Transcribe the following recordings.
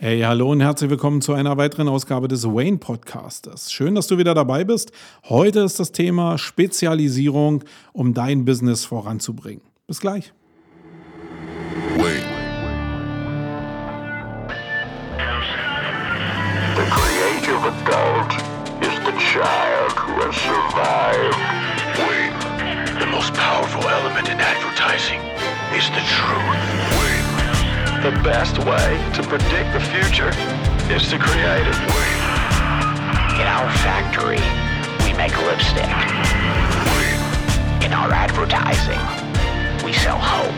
Hey, hallo und herzlich willkommen zu einer weiteren Ausgabe des Wayne Podcasters. Schön, dass du wieder dabei bist. Heute ist das Thema Spezialisierung, um dein Business voranzubringen. Bis gleich. Wayne. The creative adult is the child who has survived. Wayne. The most powerful element in advertising is the truth. Wayne. The best way to predict the future is to create it. In our factory, we make lipstick. In our advertising, we sell hope.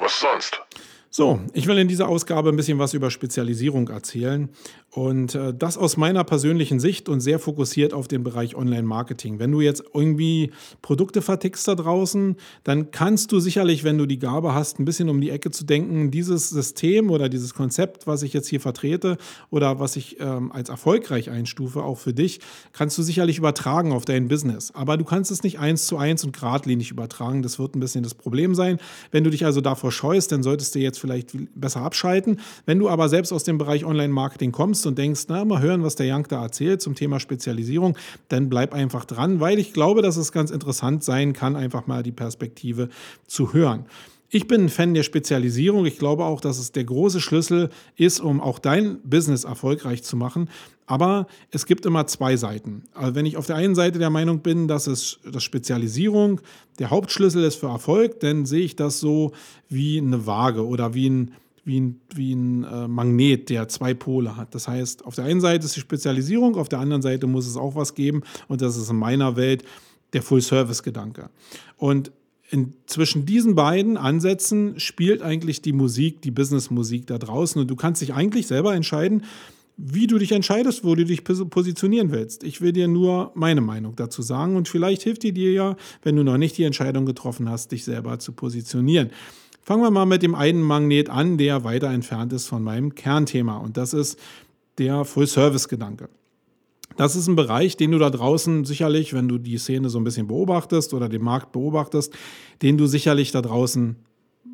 Was sonst? So, ich will in dieser Ausgabe ein bisschen was über Spezialisierung erzählen und äh, das aus meiner persönlichen Sicht und sehr fokussiert auf den Bereich Online-Marketing. Wenn du jetzt irgendwie Produkte vertickst da draußen, dann kannst du sicherlich, wenn du die Gabe hast, ein bisschen um die Ecke zu denken, dieses System oder dieses Konzept, was ich jetzt hier vertrete oder was ich ähm, als erfolgreich einstufe, auch für dich, kannst du sicherlich übertragen auf dein Business. Aber du kannst es nicht eins zu eins und geradlinig übertragen. Das wird ein bisschen das Problem sein. Wenn du dich also davor scheust, dann solltest du jetzt vielleicht besser abschalten. Wenn du aber selbst aus dem Bereich Online-Marketing kommst und denkst, na, mal hören, was der Jank da erzählt zum Thema Spezialisierung, dann bleib einfach dran, weil ich glaube, dass es ganz interessant sein kann, einfach mal die Perspektive zu hören. Ich bin ein Fan der Spezialisierung. Ich glaube auch, dass es der große Schlüssel ist, um auch dein Business erfolgreich zu machen. Aber es gibt immer zwei Seiten. Also wenn ich auf der einen Seite der Meinung bin, dass es dass Spezialisierung der Hauptschlüssel ist für Erfolg, dann sehe ich das so wie eine Waage oder wie ein wie ein, wie ein äh, Magnet, der zwei Pole hat. Das heißt, auf der einen Seite ist die Spezialisierung, auf der anderen Seite muss es auch was geben und das ist in meiner Welt der Full-Service-Gedanke. Und in, zwischen diesen beiden Ansätzen spielt eigentlich die Musik, die Business-Musik da draußen. Und du kannst dich eigentlich selber entscheiden, wie du dich entscheidest, wo du dich positionieren willst. Ich will dir nur meine Meinung dazu sagen und vielleicht hilft die dir ja, wenn du noch nicht die Entscheidung getroffen hast, dich selber zu positionieren. Fangen wir mal mit dem einen Magnet an, der weiter entfernt ist von meinem Kernthema und das ist der Full-Service-Gedanke. Das ist ein Bereich, den du da draußen sicherlich, wenn du die Szene so ein bisschen beobachtest oder den Markt beobachtest, den du sicherlich da draußen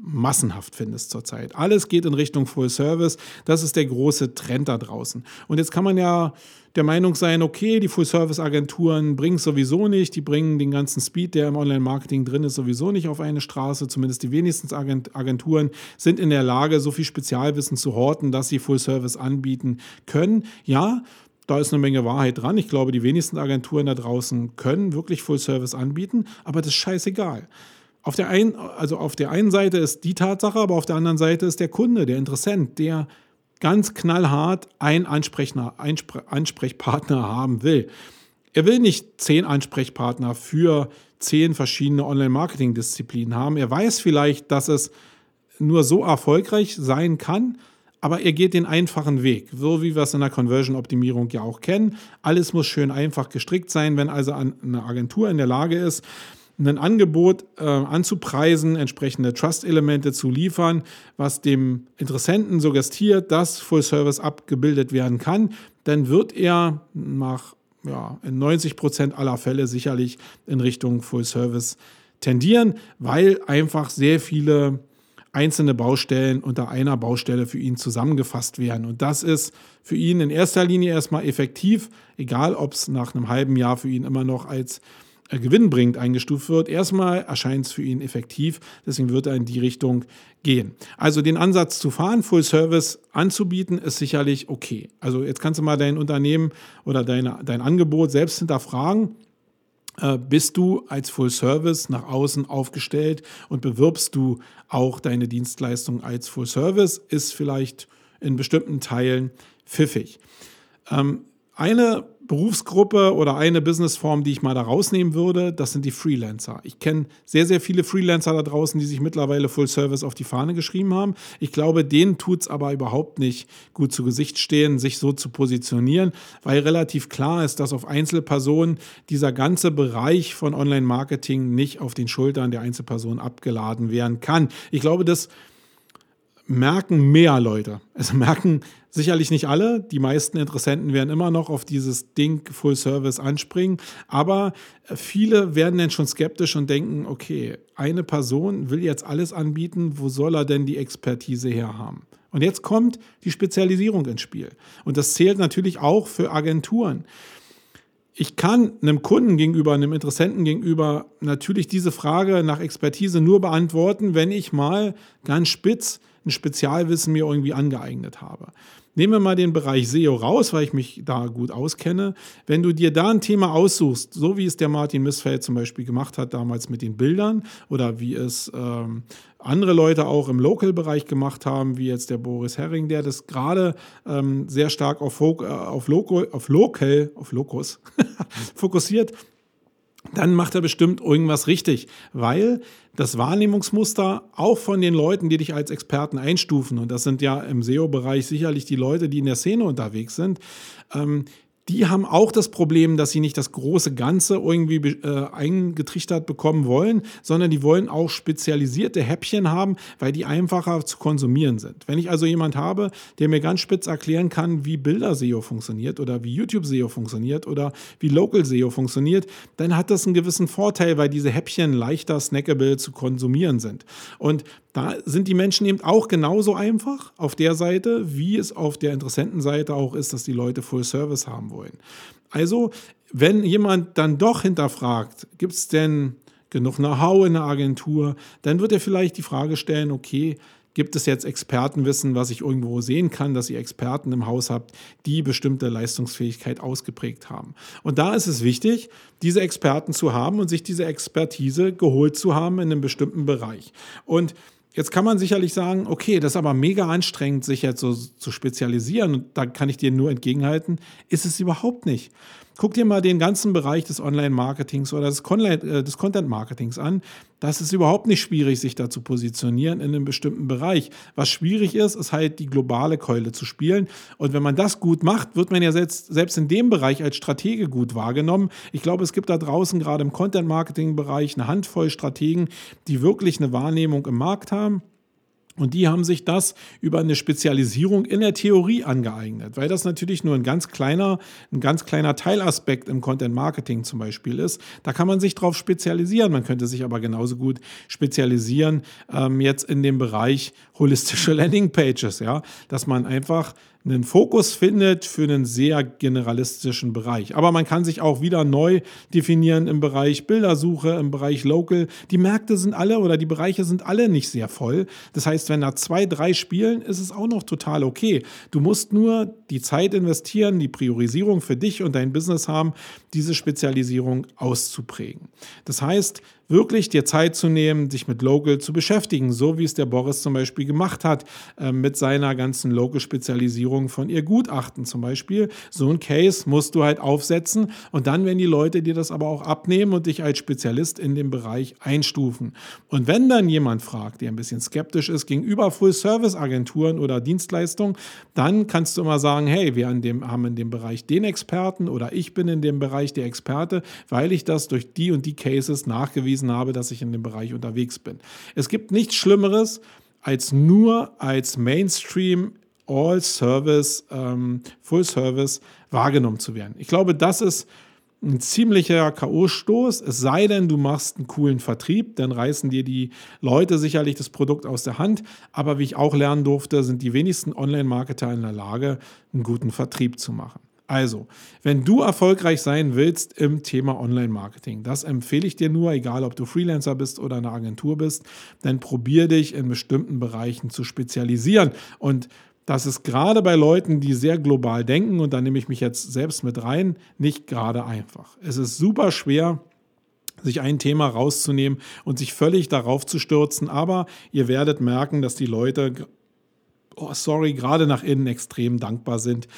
massenhaft findest zurzeit. Alles geht in Richtung Full Service. Das ist der große Trend da draußen. Und jetzt kann man ja der Meinung sein, okay, die Full Service Agenturen bringen es sowieso nicht. Die bringen den ganzen Speed, der im Online-Marketing drin ist, sowieso nicht auf eine Straße. Zumindest die wenigsten Agenturen sind in der Lage, so viel Spezialwissen zu horten, dass sie Full Service anbieten können. Ja, da ist eine Menge Wahrheit dran. Ich glaube, die wenigsten Agenturen da draußen können wirklich Full Service anbieten, aber das ist scheißegal. Auf der, einen, also auf der einen Seite ist die Tatsache, aber auf der anderen Seite ist der Kunde, der Interessent, der ganz knallhart einen Ansprechner, Ansprechpartner haben will. Er will nicht zehn Ansprechpartner für zehn verschiedene Online-Marketing-Disziplinen haben. Er weiß vielleicht, dass es nur so erfolgreich sein kann, aber er geht den einfachen Weg, so wie wir es in der Conversion-Optimierung ja auch kennen. Alles muss schön einfach gestrickt sein, wenn also eine Agentur in der Lage ist, ein Angebot äh, anzupreisen, entsprechende Trust-Elemente zu liefern, was dem Interessenten suggestiert, dass Full Service abgebildet werden kann, dann wird er nach ja, in 90 Prozent aller Fälle sicherlich in Richtung Full Service tendieren, weil einfach sehr viele einzelne Baustellen unter einer Baustelle für ihn zusammengefasst werden. Und das ist für ihn in erster Linie erstmal effektiv, egal ob es nach einem halben Jahr für ihn immer noch als gewinnbringend eingestuft wird. Erstmal erscheint es für ihn effektiv, deswegen wird er in die Richtung gehen. Also den Ansatz zu fahren, Full Service anzubieten, ist sicherlich okay. Also jetzt kannst du mal dein Unternehmen oder deine, dein Angebot selbst hinterfragen äh, bist du als Full Service nach außen aufgestellt und bewirbst du auch deine Dienstleistung als Full Service, ist vielleicht in bestimmten Teilen pfiffig. Ähm, eine Berufsgruppe oder eine Businessform, die ich mal da rausnehmen würde, das sind die Freelancer. Ich kenne sehr, sehr viele Freelancer da draußen, die sich mittlerweile Full Service auf die Fahne geschrieben haben. Ich glaube, denen tut es aber überhaupt nicht gut zu Gesicht stehen, sich so zu positionieren, weil relativ klar ist, dass auf Einzelpersonen dieser ganze Bereich von Online-Marketing nicht auf den Schultern der Einzelperson abgeladen werden kann. Ich glaube, das merken mehr Leute. Es merken sicherlich nicht alle. Die meisten Interessenten werden immer noch auf dieses Ding Full Service anspringen. Aber viele werden dann schon skeptisch und denken, okay, eine Person will jetzt alles anbieten. Wo soll er denn die Expertise herhaben? Und jetzt kommt die Spezialisierung ins Spiel. Und das zählt natürlich auch für Agenturen ich kann einem Kunden gegenüber, einem Interessenten gegenüber natürlich diese Frage nach Expertise nur beantworten, wenn ich mal ganz spitz ein Spezialwissen mir irgendwie angeeignet habe. Nehmen wir mal den Bereich SEO raus, weil ich mich da gut auskenne. Wenn du dir da ein Thema aussuchst, so wie es der Martin Missfeld zum Beispiel gemacht hat damals mit den Bildern oder wie es ähm, andere Leute auch im Local-Bereich gemacht haben, wie jetzt der Boris Herring, der das gerade ähm, sehr stark auf, äh, auf, Local, auf Local, auf Locus fokussiert, dann macht er bestimmt irgendwas richtig, weil das Wahrnehmungsmuster auch von den Leuten, die dich als Experten einstufen, und das sind ja im SEO-Bereich sicherlich die Leute, die in der Szene unterwegs sind, ähm, die haben auch das Problem, dass sie nicht das große Ganze irgendwie äh, eingetrichtert bekommen wollen, sondern die wollen auch spezialisierte Häppchen haben, weil die einfacher zu konsumieren sind. Wenn ich also jemand habe, der mir ganz spitz erklären kann, wie Bilder-SEO funktioniert oder wie YouTube-SEO funktioniert oder wie Local-SEO funktioniert, dann hat das einen gewissen Vorteil, weil diese Häppchen leichter snackable zu konsumieren sind. Und da sind die Menschen eben auch genauso einfach auf der Seite, wie es auf der Interessentenseite auch ist, dass die Leute Full Service haben wollen. Also, wenn jemand dann doch hinterfragt, gibt es denn genug Know-how in der Agentur, dann wird er vielleicht die Frage stellen, okay, gibt es jetzt Expertenwissen, was ich irgendwo sehen kann, dass ihr Experten im Haus habt, die bestimmte Leistungsfähigkeit ausgeprägt haben. Und da ist es wichtig, diese Experten zu haben und sich diese Expertise geholt zu haben in einem bestimmten Bereich. Und Jetzt kann man sicherlich sagen, okay, das ist aber mega anstrengend, sich jetzt so zu spezialisieren. Und da kann ich dir nur entgegenhalten, ist es überhaupt nicht. Guck dir mal den ganzen Bereich des Online-Marketings oder des, äh, Content-Marketings an. Das ist überhaupt nicht schwierig, sich da zu positionieren in einem bestimmten Bereich. Was schwierig ist, ist halt die globale Keule zu spielen. Und wenn man das gut macht, wird man ja selbst, selbst in dem Bereich als Stratege gut wahrgenommen. Ich glaube, es gibt da draußen gerade im Content-Marketing-Bereich eine Handvoll Strategen, die wirklich eine Wahrnehmung im Markt haben und die haben sich das über eine Spezialisierung in der Theorie angeeignet, weil das natürlich nur ein ganz kleiner, ein ganz kleiner Teilaspekt im Content Marketing zum Beispiel ist. Da kann man sich drauf spezialisieren. Man könnte sich aber genauso gut spezialisieren ähm, jetzt in dem Bereich holistische Landing Pages, ja, dass man einfach einen Fokus findet für einen sehr generalistischen Bereich. Aber man kann sich auch wieder neu definieren im Bereich Bildersuche, im Bereich Local. Die Märkte sind alle oder die Bereiche sind alle nicht sehr voll. Das heißt, wenn da zwei, drei spielen, ist es auch noch total okay. Du musst nur die Zeit investieren, die Priorisierung für dich und dein Business haben, diese Spezialisierung auszuprägen. Das heißt, wirklich dir Zeit zu nehmen, sich mit Local zu beschäftigen, so wie es der Boris zum Beispiel gemacht hat äh, mit seiner ganzen Local-Spezialisierung von ihr Gutachten zum Beispiel. So ein Case musst du halt aufsetzen und dann werden die Leute dir das aber auch abnehmen und dich als Spezialist in dem Bereich einstufen. Und wenn dann jemand fragt, der ein bisschen skeptisch ist gegenüber Full-Service-Agenturen oder Dienstleistungen, dann kannst du immer sagen, hey, wir dem, haben in dem Bereich den Experten oder ich bin in dem Bereich der Experte, weil ich das durch die und die Cases nachgewiesen bewiesen habe, dass ich in dem Bereich unterwegs bin. Es gibt nichts Schlimmeres, als nur als Mainstream All-Service, ähm, Full-Service wahrgenommen zu werden. Ich glaube, das ist ein ziemlicher K.O.-Stoß, es sei denn, du machst einen coolen Vertrieb, dann reißen dir die Leute sicherlich das Produkt aus der Hand. Aber wie ich auch lernen durfte, sind die wenigsten Online-Marketer in der Lage, einen guten Vertrieb zu machen. Also, wenn du erfolgreich sein willst im Thema Online-Marketing, das empfehle ich dir nur, egal ob du Freelancer bist oder eine Agentur bist, dann probier dich in bestimmten Bereichen zu spezialisieren. Und das ist gerade bei Leuten, die sehr global denken, und da nehme ich mich jetzt selbst mit rein, nicht gerade einfach. Es ist super schwer, sich ein Thema rauszunehmen und sich völlig darauf zu stürzen, aber ihr werdet merken, dass die Leute, oh sorry, gerade nach innen extrem dankbar sind.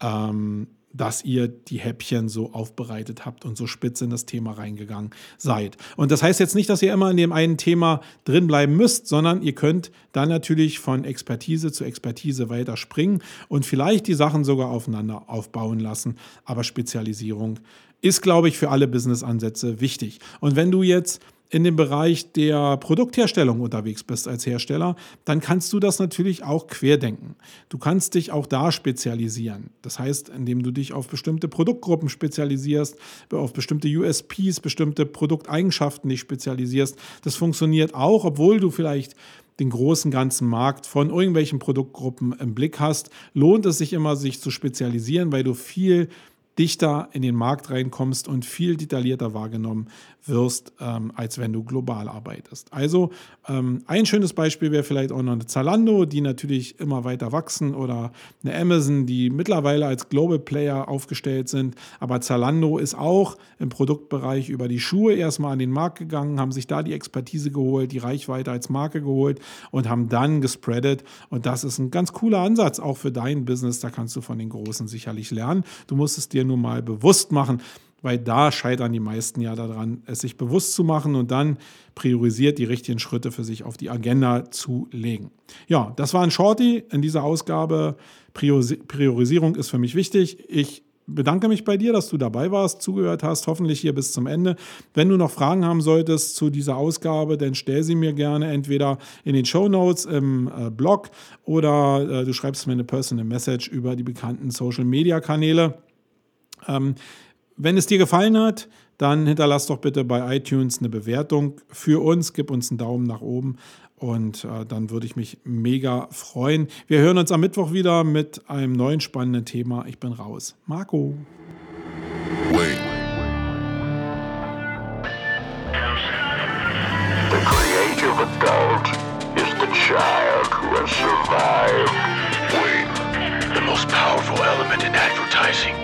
Ähm, dass ihr die Häppchen so aufbereitet habt und so spitz in das Thema reingegangen seid. Und das heißt jetzt nicht, dass ihr immer in dem einen Thema drin bleiben müsst, sondern ihr könnt dann natürlich von Expertise zu Expertise weiter springen und vielleicht die Sachen sogar aufeinander aufbauen lassen. Aber Spezialisierung ist, glaube ich, für alle Business-Ansätze wichtig. Und wenn du jetzt in dem Bereich der Produktherstellung unterwegs bist als Hersteller, dann kannst du das natürlich auch querdenken. Du kannst dich auch da spezialisieren. Das heißt, indem du dich auf bestimmte Produktgruppen spezialisierst, auf bestimmte USPs, bestimmte Produkteigenschaften dich spezialisierst. Das funktioniert auch, obwohl du vielleicht den großen ganzen Markt von irgendwelchen Produktgruppen im Blick hast, lohnt es sich immer, sich zu spezialisieren, weil du viel dichter in den Markt reinkommst und viel detaillierter wahrgenommen wirst, ähm, als wenn du global arbeitest. Also ähm, ein schönes Beispiel wäre vielleicht auch noch eine Zalando, die natürlich immer weiter wachsen oder eine Amazon, die mittlerweile als Global Player aufgestellt sind. Aber Zalando ist auch im Produktbereich über die Schuhe erstmal an den Markt gegangen, haben sich da die Expertise geholt, die Reichweite als Marke geholt und haben dann gespreadet. Und das ist ein ganz cooler Ansatz auch für dein Business. Da kannst du von den Großen sicherlich lernen. Du musst es dir nur mal bewusst machen weil da scheitern die meisten ja daran, es sich bewusst zu machen und dann priorisiert die richtigen Schritte für sich auf die Agenda zu legen. Ja, das war ein Shorty in dieser Ausgabe. Priorisierung ist für mich wichtig. Ich bedanke mich bei dir, dass du dabei warst, zugehört hast, hoffentlich hier bis zum Ende. Wenn du noch Fragen haben solltest zu dieser Ausgabe, dann stell sie mir gerne entweder in den Show Notes im äh, Blog oder äh, du schreibst mir eine Personal Message über die bekannten Social Media Kanäle. Ähm, wenn es dir gefallen hat, dann hinterlass doch bitte bei iTunes eine Bewertung für uns, gib uns einen Daumen nach oben und äh, dann würde ich mich mega freuen. Wir hören uns am Mittwoch wieder mit einem neuen spannenden Thema. Ich bin raus. Marco. Wait. The creative adult is the child who has survived. Wait. The most powerful element in advertising